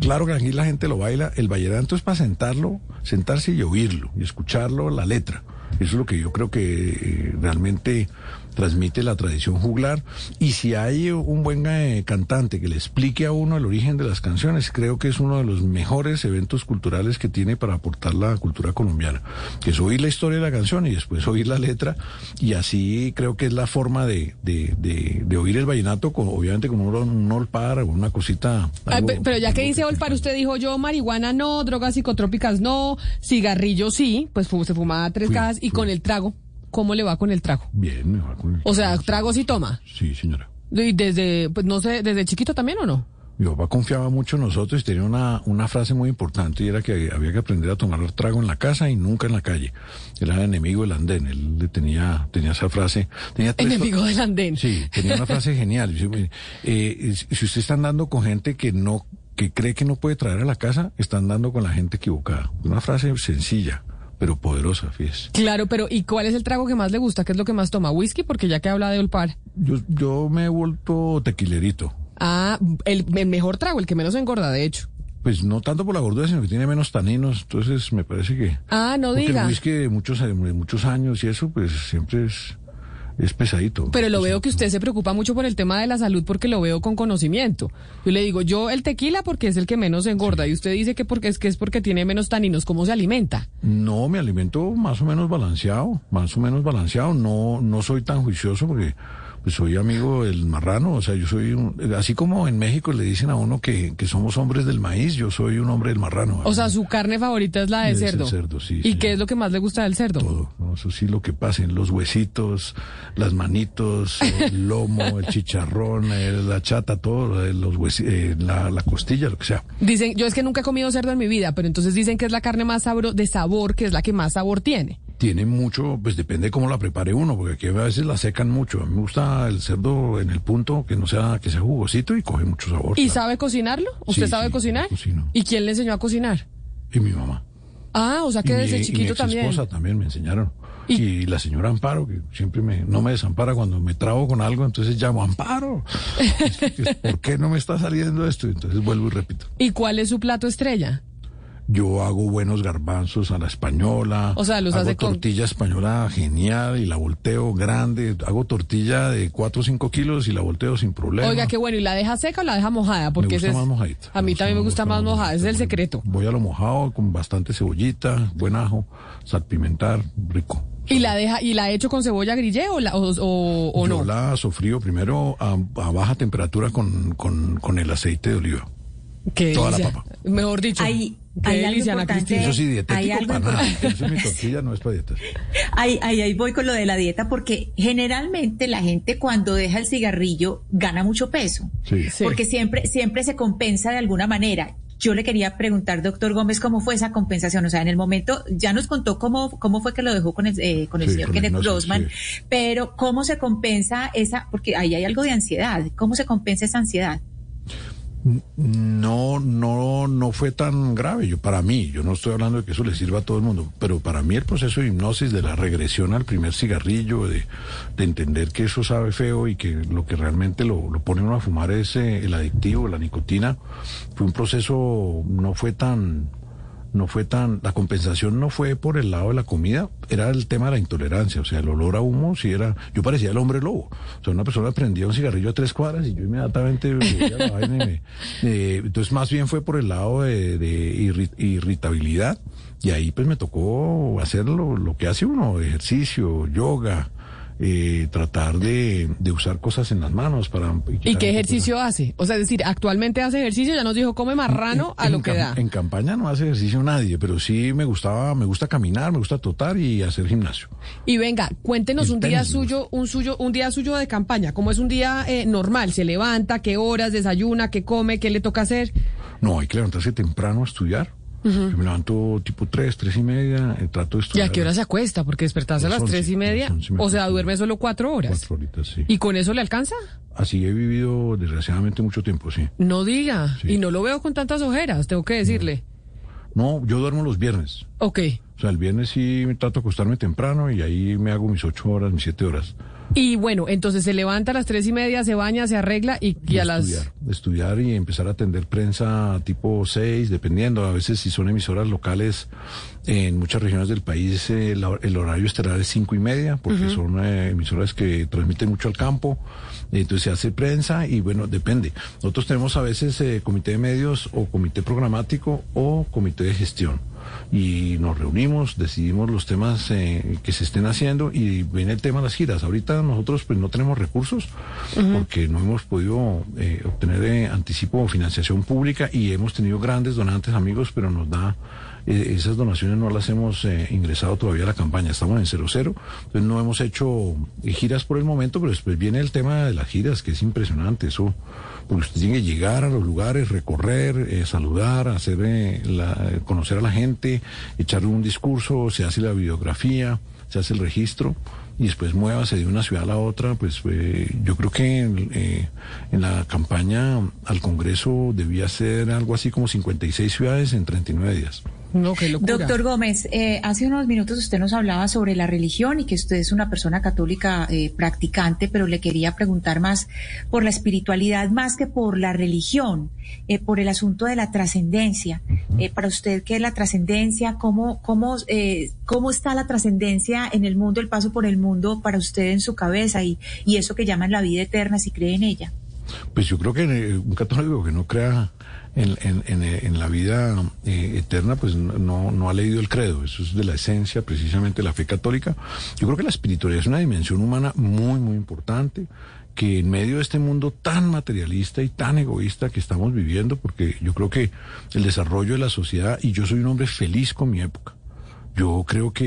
claro que aquí la gente lo baila. El vallenato es para sentarlo, sentarse y oírlo y escucharlo, la letra. Eso es lo que yo creo que eh, realmente transmite la tradición juglar. Y si hay un buen eh, cantante que le explique a uno el origen de las canciones, creo que es uno de los mejores eventos culturales que tiene para aportar la cultura colombiana. Que es oír la historia de la canción y después oír la letra. Y así creo que es la forma de, de, de, de oír el vallenato, con, obviamente con un, un olpar o una cosita. Algo- pero ya que dice Olpar, usted dijo yo marihuana no, drogas psicotrópicas no, cigarrillo sí, pues se fumaba tres Fui, cajas y fui. con el trago, ¿cómo le va con el trago? Bien, me va con el- O sea, trago sí toma. Sí, señora. Y desde, pues no sé, desde chiquito también o no? Mi papá confiaba mucho en nosotros y tenía una, una frase muy importante y era que había que aprender a tomar trago en la casa y nunca en la calle. Era el enemigo del andén. Él le tenía, tenía esa frase. Tenía tres- Enemigo del andén. Sí, tenía una frase genial. Eh, si usted está andando con gente que no, que cree que no puede traer a la casa, está andando con la gente equivocada. Una frase sencilla, pero poderosa, fíjese. Claro, pero ¿y cuál es el trago que más le gusta? ¿Qué es lo que más toma? ¿Whisky? Porque ya que habla de Olpar. Yo, yo me he vuelto tequilerito. Ah, el, el mejor trago, el que menos engorda, de hecho. Pues no tanto por la gordura, sino que tiene menos taninos. Entonces me parece que... Ah, no diga. el whisky de muchos, de muchos años y eso, pues siempre es, es pesadito. Pero lo veo que usted se preocupa mucho por el tema de la salud porque lo veo con conocimiento. Yo le digo, yo el tequila porque es el que menos engorda y usted dice que porque es que es porque tiene menos taninos. ¿Cómo se alimenta? No, me alimento más o menos balanceado, más o menos balanceado. No, no soy tan juicioso porque pues soy amigo del marrano. O sea, yo soy un, así como en México le dicen a uno que, que somos hombres del maíz, yo soy un hombre del marrano. O sea, su carne favorita es la de Es el cerdo. cerdo, sí, ¿Y sí. qué es lo que más le gusta del cerdo? todo, ¿no? eso sí lo que pasen, los huesitos, las manitos, el lomo, el chicharrón, eh, la chata, todo, los huesi- eh, la, la costilla, lo que sea. Dicen, yo es que nunca he comido cerdo en mi vida, pero entonces dicen que es la carne más sabro, de sabor, que es la que más sabor tiene. Tiene mucho, pues depende de cómo la prepare uno, porque aquí a veces la secan mucho. A mí me gusta el cerdo en el punto que no sea, que sea jugosito y coge mucho sabor. ¿Y claro. sabe cocinarlo? ¿Usted Sí, sabe sí, cocinar? cocino. ¿Y quién le enseñó a cocinar? Y mi mamá. Ah, o sea que y desde mi, y chiquito mi también. esposa también me enseñaron. ¿Y- Y, la señora Amparo, que siempre me, no me desampara cuando me trabo con algo, entonces llamo Amparo. ¿Por qué no me está saliendo esto? Entonces vuelvo y repito. ¿Y cuál es su plato estrella? Yo hago buenos garbanzos a la española. O sea, los hago hace con- tortilla española genial y la volteo grande. Hago tortilla de 4 o 5 kilos y la volteo sin problema. Oiga, qué bueno. ¿Y la deja seca o la deja mojada? Porque me gusta ese es- más mojadita. A mí también me gusta más mojada. Ese es el secreto. Voy a lo mojado con bastante cebollita, buen ajo, salpimentar, rico. ¿Y la deja y la hecho con cebolla grillé o, la, o, o- o Yo no? la sofrío primero a, a baja temperatura con, con, con el aceite de oliva. Qué toda la papa. Mejor dicho. Hay- qué hay algo importante. Eso sí, dietético hay algo para nada. importante. Eso es mi tortilla, no es para dietas. Ahí, ahí, ahí voy con lo de la dieta porque generalmente la gente cuando deja el cigarrillo gana mucho peso. Sí. Sí. Porque siempre, siempre se compensa de alguna manera. Yo le quería preguntar, doctor Gómez, cómo fue esa compensación. O sea, en el momento, ya nos contó cómo, cómo fue que lo dejó con el, eh, con el Sí, señor Kenneth Grossman, sí. pero cómo se compensa esa, porque ahí hay algo de ansiedad. ¿Cómo se compensa esa ansiedad? No, no, no fue tan grave. Yo, para mí, yo no estoy hablando de que eso le sirva a todo el mundo, pero para mí el proceso de hipnosis, de la regresión al primer cigarrillo, de, de entender que eso sabe feo y que lo que realmente lo, lo pone uno a fumar es eh, el adictivo, la nicotina, fue un proceso, no fue tan, no fue tan, la compensación no fue por el lado de la comida, era el tema de la intolerancia, o sea, el olor a humo, si era, yo parecía el hombre lobo, o sea, una persona prendía un cigarrillo a tres cuadras y yo inmediatamente la vaina y me- eh, entonces más bien fue por el lado de, de irri- irritabilidad y ahí pues me tocó hacer lo, lo que hace uno, ejercicio, yoga, eh, tratar de, de usar cosas en las manos para... ¿Y qué ejercicio hace? O sea, es decir, actualmente hace ejercicio, ya nos dijo come marrano a en lo que da. En campaña no hace ejercicio nadie, pero sí me gustaba, me gusta caminar, me gusta trotar y hacer gimnasio. Y venga, cuéntenos un día suyo, un suyo, un día suyo de campaña. ¿Cómo es un día eh, normal? ¿Se levanta? ¿Qué horas? ¿Desayuna? ¿Qué come? ¿Qué le toca hacer? No, hay que levantarse temprano a estudiar. Yo me levanto tipo tres, tres y media, eh, trato de ¿Y estudiar. a qué hora se acuesta? Porque despertarse a Las las tres y once, media, me o sea, duerme solo cuatro horas. Cuatro horitas, sí. ¿Y con eso le alcanza? Así he vivido desgraciadamente mucho tiempo, sí. No diga. Sí. Y no lo veo con tantas ojeras, tengo que decirle. No, yo duermo los viernes. Ok. O sea, el viernes sí me trato de acostarme temprano y ahí me hago mis ocho horas, mis siete horas. Y bueno, entonces se levanta a las tres y media, se baña, se arregla y, a las... estudiar, y empezar a atender prensa tipo 6, dependiendo. A veces si son emisoras locales en muchas regiones del país la- el horario estelar es cinco y media, porque son eh, emisoras que transmiten mucho al campo. Entonces se hace prensa y bueno, depende. Nosotros tenemos a veces eh, comité de medios o comité programático o comité de gestión. Y nos reunimos, decidimos los temas eh, que se estén haciendo y viene el tema de las giras. Ahorita nosotros pues no tenemos recursos porque no hemos podido eh, obtener eh, anticipo o financiación pública y hemos tenido grandes donantes amigos, pero nos da eh, esas donaciones no las hemos eh, ingresado todavía a la campaña, estamos en cero cero, entonces no hemos hecho eh, giras por el momento, pero después viene el tema de las giras, que es impresionante, eso, porque tiene que llegar a los lugares, recorrer, eh, saludar, hacer, la- conocer a la gente, echarle un discurso, se hace la videografía, se hace el registro y después muévase de una ciudad a la otra, pues yo creo que en, en la campaña al Congreso debía ser algo así como 56 ciudades en 39 días. No, qué locura. Doctor Gómez, eh, hace unos minutos usted nos hablaba sobre la religión y que usted es una persona católica eh, practicante, pero le quería preguntar más por la espiritualidad, más que por la religión, eh, por el asunto de la trascendencia. Para usted, ¿qué es la trascendencia? ¿Cómo, cómo, ¿Cómo está la trascendencia en el mundo, el paso por el mundo para usted en su cabeza y, y eso que llaman la vida eterna, si cree en ella? Pues yo creo que un católico que no crea en, en- en, eh, en la vida eh, eterna, pues no, no ha leído el credo. Eso es de la esencia precisamente de la fe católica. Yo creo que la espiritualidad es una dimensión humana muy, muy importante que en medio de este mundo tan materialista y tan egoísta que estamos viviendo, porque yo creo que el desarrollo de la sociedad, y yo soy un hombre feliz con mi época, yo creo que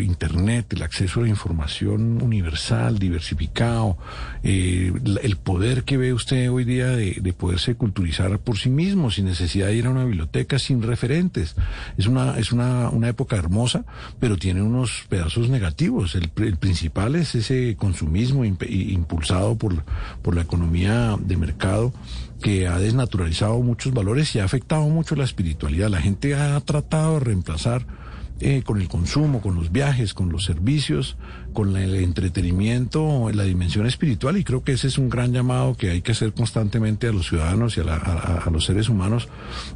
Internet, el acceso a la información universal, diversificado, eh, el poder que ve usted hoy día de, de poderse culturizar por sí mismo, sin necesidad de ir a una biblioteca, sin referentes. Es una, es una, una época hermosa, pero tiene unos pedazos negativos. El, el principal es ese consumismo impulsado por, por la economía de mercado que ha desnaturalizado muchos valores y ha afectado mucho la espiritualidad. La gente ha tratado de reemplazar eh, con el consumo, con los viajes, con los servicios, con el entretenimiento, la dimensión espiritual y creo que ese es un gran llamado que hay que hacer constantemente a los ciudadanos y a, la- a los seres humanos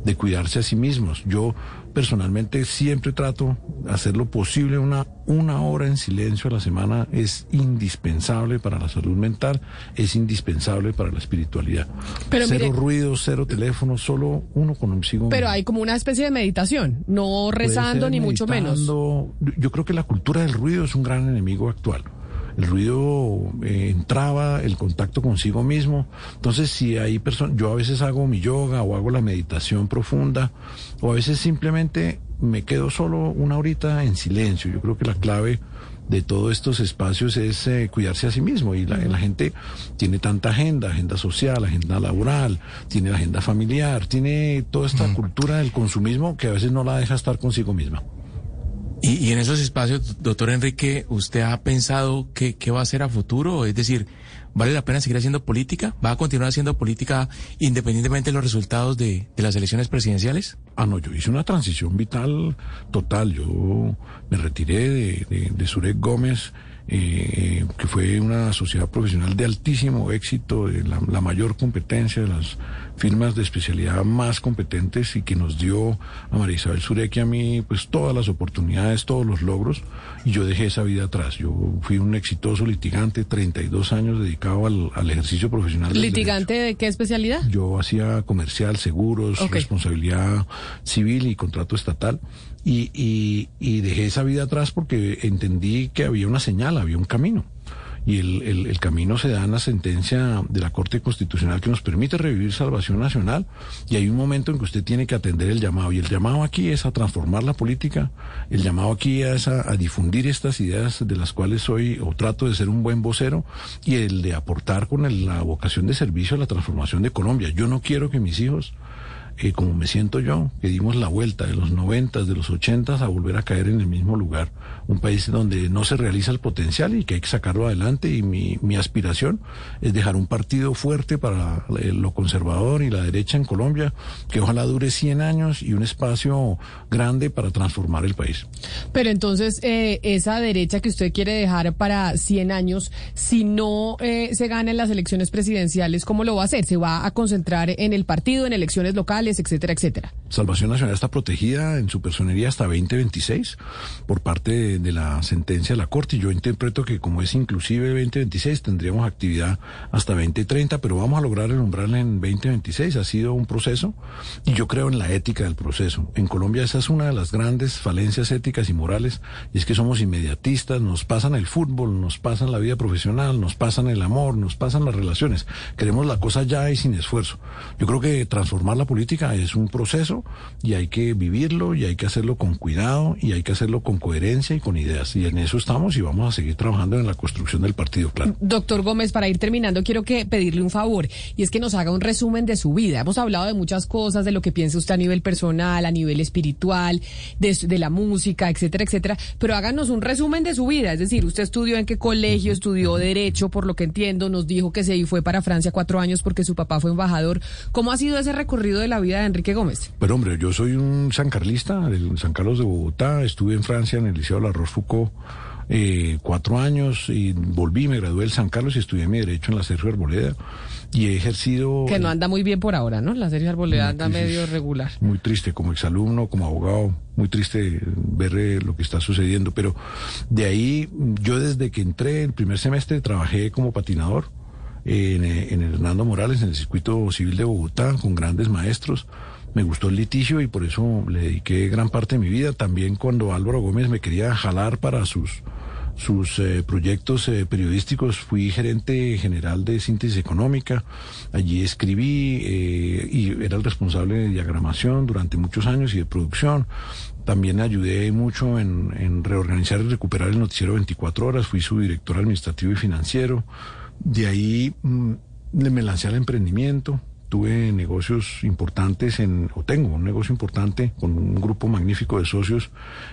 de cuidarse a sí mismos. Yo personalmente siempre trato de hacer lo posible, una, una hora en silencio a la semana es indispensable para la salud mental, es indispensable para la espiritualidad. Pero cero mire- ruido, cero teléfono, solo uno consigo Pero hay como una especie de meditación, no rezando ni mucho menos. Yo creo que la cultura del ruido es un gran enemigo actual. El ruido eh, entraba, el contacto consigo mismo. Entonces, si hay personas, yo a veces hago mi yoga o hago la meditación profunda, o a veces simplemente me quedo solo una horita en silencio. Yo creo que la clave de todos estos espacios es eh, cuidarse a sí mismo y la, la gente tiene tanta agenda, agenda social, agenda laboral, tiene la agenda familiar, tiene toda esta cultura del consumismo que a veces no la deja estar consigo misma. Y, y en esos espacios, doctor Enrique, ¿usted ha pensado qué, qué va a hacer a futuro? Es decir, ¿vale la pena seguir haciendo política? ¿Va a continuar haciendo política independientemente de los resultados de, de las elecciones presidenciales? Ah, no, yo hice una transición vital total. Yo me retiré de, de, de Surek Gómez, eh, que fue una sociedad profesional de altísimo éxito, de la, la, mayor competencia, de las firmas de especialidad más competentes y que nos dio a María Isabel Surek y a mí pues todas las oportunidades, todos los logros y yo dejé esa vida atrás. Yo fui un exitoso litigante, 32 años dedicado al, al ejercicio profesional. ¿Litigante de qué especialidad? Yo hacía comercial, seguros, okay. responsabilidad civil y contrato estatal. Y, y, y, dejé esa vida atrás porque entendí que había una señal, había un camino. Y el, el, camino se da en la sentencia de la Corte Constitucional que nos permite revivir salvación nacional. Y hay un momento en que usted tiene que atender el llamado. Y el llamado aquí es a transformar la política. El llamado aquí es a, a difundir estas ideas de las cuales soy o trato de ser un buen vocero. Y el de aportar con el, la vocación de servicio a la transformación de Colombia. Yo no quiero que mis hijos eh, como me siento yo, que dimos la vuelta de los noventas, de los ochentas a volver a caer en el mismo lugar. Un país donde no se realiza el potencial y que hay que sacarlo adelante y mi, aspiración es dejar un partido fuerte para lo conservador y la derecha en Colombia, que ojalá dure 100 años y un espacio grande para transformar el país. Pero entonces, eh, esa derecha que usted quiere dejar para 100 años, si no eh, se gana en las elecciones presidenciales, ¿cómo lo va a hacer? ¿Se va a concentrar en el partido, en elecciones locales? Etcétera, etcétera. Salvación Nacional está protegida en su personería hasta 2026 por parte de, la sentencia de la Corte. Y yo interpreto que como es inclusive 2026, tendríamos actividad hasta 2030, pero vamos a lograr el umbral en 2026. Ha sido un proceso y yo creo en la ética del proceso. En Colombia esa es una de las grandes falencias éticas y morales y es que somos inmediatistas, nos pasan el fútbol, nos pasan la vida profesional, nos pasan el amor, nos pasan las relaciones. Queremos la cosa ya y sin esfuerzo. Yo creo que transformar la política es un proceso y hay que vivirlo y hay que hacerlo con cuidado y hay que hacerlo con coherencia y con ideas. Y en eso estamos y vamos a seguir trabajando en la construcción del partido, claro. Doctor Gómez, para ir terminando, quiero que pedirle un favor y es que nos haga un resumen de su vida. Hemos hablado de muchas cosas, de lo que piensa usted a nivel personal, a nivel espiritual, de, de la música, etcétera, etcétera, pero háganos un resumen de su vida. Es decir, usted estudió en qué colegio, estudió Derecho, por lo que entiendo, nos dijo que se fue para Francia cuatro años porque su papá fue embajador. ¿Cómo ha sido ese recorrido de la vida de Enrique Gómez? Pero hombre, yo soy un sancarlista del San Carlos de Bogotá, estuve en Francia en el Liceo de la Rochefoucauld eh, cuatro años y volví, me gradué del San Carlos y estudié mi derecho en la Sergio Arboleda y he ejercido... Que no anda muy bien por ahora, ¿no? La Sergio Arboleda anda medio regular. Muy triste, como exalumno, como abogado, muy triste ver eh, lo que está sucediendo, pero de ahí yo desde que entré el primer semestre trabajé como patinador en, en Hernando Morales, en el circuito civil de Bogotá, con grandes maestros. Me gustó el litigio y por eso le dediqué gran parte de mi vida. También cuando Álvaro Gómez me quería jalar para sus, sus eh, proyectos eh, periodísticos, fui gerente general de síntesis económica. Allí escribí eh, y era el responsable de diagramación durante muchos años y de producción. También ayudé mucho en, en reorganizar y recuperar el noticiero 24 horas. Fui su director administrativo y financiero. De ahí mmm, me lancé al emprendimiento, tuve negocios importantes en, o tengo un negocio importante con un grupo magnífico de socios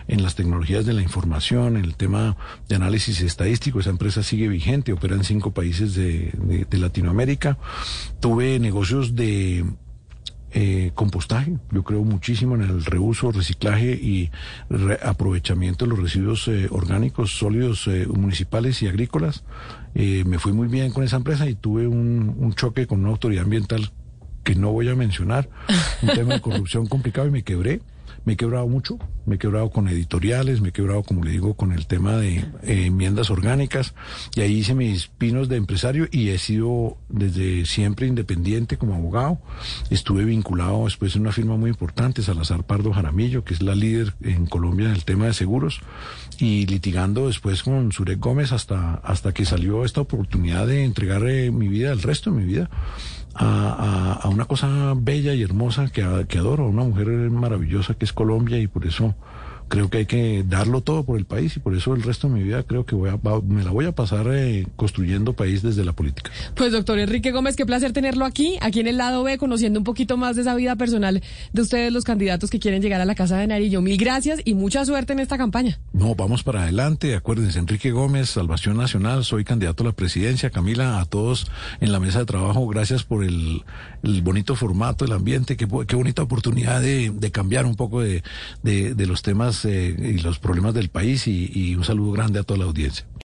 en las tecnologías de la información, en el tema de análisis estadístico. Esa empresa sigue vigente, opera en cinco países de Latinoamérica. Tuve negocios de eh, compostaje. Yo creo muchísimo en el reuso, reciclaje y aprovechamiento de los residuos eh, orgánicos sólidos eh, municipales y agrícolas. Eh, me fui muy bien con esa empresa y tuve un, un choque con una autoridad ambiental que no voy a mencionar, un tema de corrupción complicado y me quebré. Me he quebrado mucho, me he quebrado con editoriales, me he quebrado, como le digo, con el tema de eh, enmiendas orgánicas y ahí hice mis pinos de empresario y he sido desde siempre independiente como abogado. Estuve vinculado después en una firma muy importante, Salazar Pardo Jaramillo, que es la líder en Colombia en el tema de seguros y litigando después con Surek Gómez hasta, hasta que salió esta oportunidad de entregar mi vida, el resto de mi vida a, a, a, una cosa bella y hermosa que, que adoro, una mujer maravillosa que es Colombia y por eso creo que hay que darlo todo por el país y por eso el resto de mi vida creo que voy a, va- me la voy a pasar eh, construyendo país desde la política. Pues doctor Enrique Gómez, qué placer tenerlo aquí, aquí en el lado B, conociendo un poquito más de esa vida personal de ustedes, los candidatos que quieren llegar a la Casa de Nariño. Mil gracias y mucha suerte en esta campaña. No, vamos para adelante. Acuérdense, Enrique Gómez, Salvación Nacional, soy candidato a la presidencia. Camila, a todos en la mesa de trabajo, gracias por el, el bonito formato, el ambiente. Qué, qué bonita oportunidad de, de cambiar un poco de, de, de los temas eh, y los problemas del país. Y, y un saludo grande a toda la audiencia.